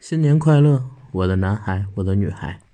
新年快乐我的男孩我的女孩。